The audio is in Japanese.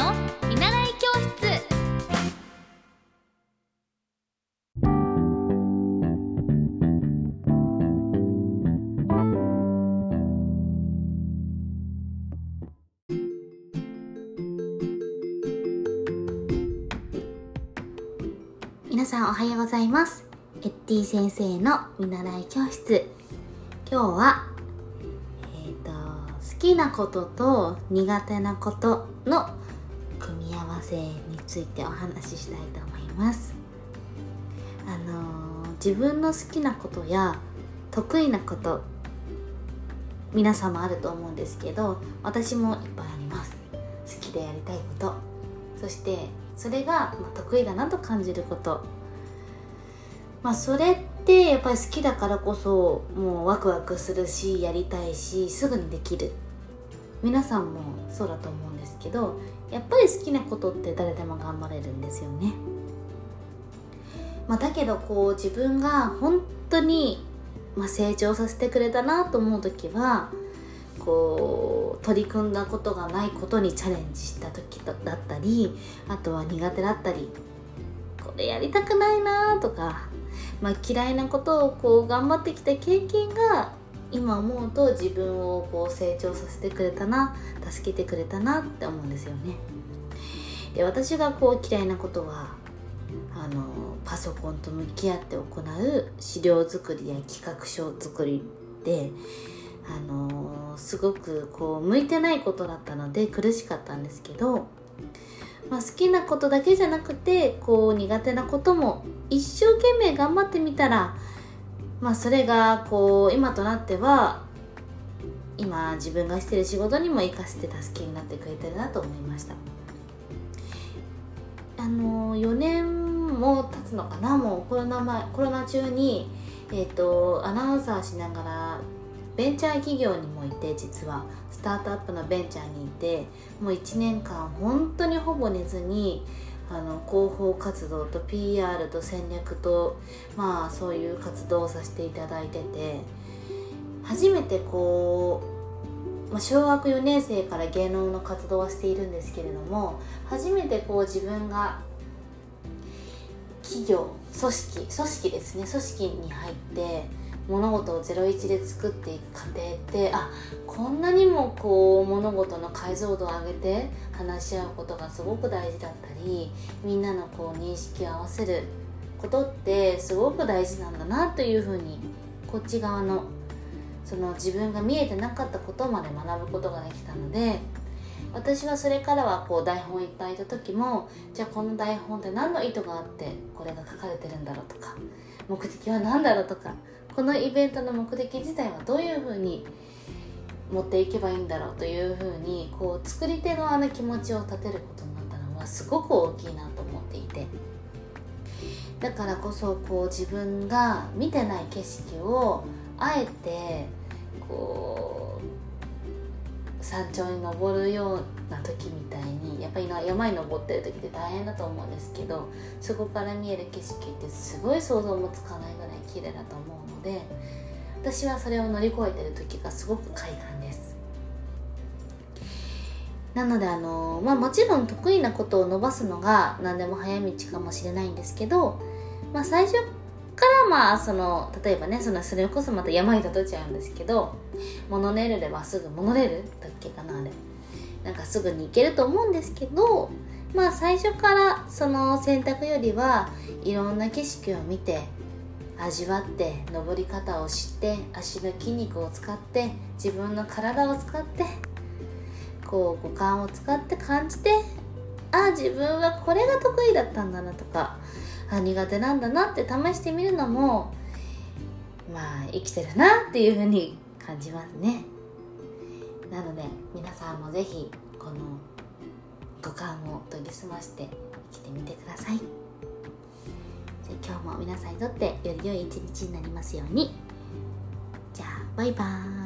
の見習い教室。皆さんおはようございます。エッティ先生の見習い教室。今日は、えーと、好きなことと苦手なことの組み合わせについてお話ししたいと思います。あのー自分の好きなことや得意なこと皆さんもあると思うんですけど私もいっぱいあります。好きでやりたいこと。そしてそれが得意だなと感じること。まあそれってやっぱり好きだからこそもうワクワクするしやりたいしすぐにできる。皆さんもそうだと思うんですけどやっぱり好きなことって誰でも頑張れるんですよね、まあ、だけどこう自分が本当に、まあ、成長させてくれたなと思う時はこう取り組んだことがないことにチャレンジした時だったりあとは苦手だったりこれやりたくないなとか、まあ、嫌いなことをこう頑張ってきた経験が今思うと自分をこう成長させてくれたな助けてくれたなって思うんですよね。で私がこう嫌いなことはあのパソコンと向き合って行う資料作りや企画書作りであのすごくこう向いてないことだったので苦しかったんですけど、まあ、好きなことだけじゃなくてこう苦手なことも一生懸命頑張ってみたら、まあ、それがこう今となっては今自分がしてる仕事にも生かして助けになってくれてるなと思いました。あの4年も経つのかな？もうコロナ前コロナ中に、えーとアナウンサーしながらベンチャー企業にもいて実は。スタートアップのベンチャーにいてもう1年間本当にほぼ寝ずにあの広報活動と PR と戦略とまあそういう活動をさせていただいてて初めてこう、まあ、小学4年生から芸能の活動はしているんですけれども初めてこう自分が企業組織組織ですね組織に入って物事を01で作っていく過程ってあこんなにもこう物事の解像度を上げて話し合うことがすごく大事だったりみんなのこう認識を合わせることってすごく大事なんだなというふうにこっち側のその自分が見えてなかったことまで学ぶことができたので私はそれからはこう台本いっぱいいた時もじゃあこの台本って何の意図があってこれが書かれてるんだろうとか目的は何だろうとかこのイベントの目的自体はどういうふうに持っていけばいいんだろうというふうにこう作り手側の気持ちを立てることになったのはすごく大きいなと思っていて。だからこそこう自分が見てない景色をあえてこう山頂に登るような時みたいにやっぱり山に登ってる時って大変だと思うんですけどそこから見える景色ってすごい想像もつかないぐらい綺麗だと思うので私はそれを乗り越えてる時がすごく快感です。なのであのまあもちろん得意なことを伸ばすのが何でも早道かもしれないんですけど、まあ、最初からまあその例えばねそのそれこそまた山に例えちゃうんですけどモノレールでまっすぐモノレールだっけかなあれ。なんかすぐに行けると思うんですけどまあ最初からその選択よりはいろんな景色を見て味わって登り方を知って足の筋肉を使って自分の体を使ってこう五感を使って感じてあ自分はこれが得意だったんだなとかあ苦手なんだなって試してみるのもまあ生きてるなっていうふうに感じますねなので皆さんも是非この五感を研ぎ澄まして生きてみてください。今日も皆さんにとってより良い一日になりますように。じゃあバイバーイ。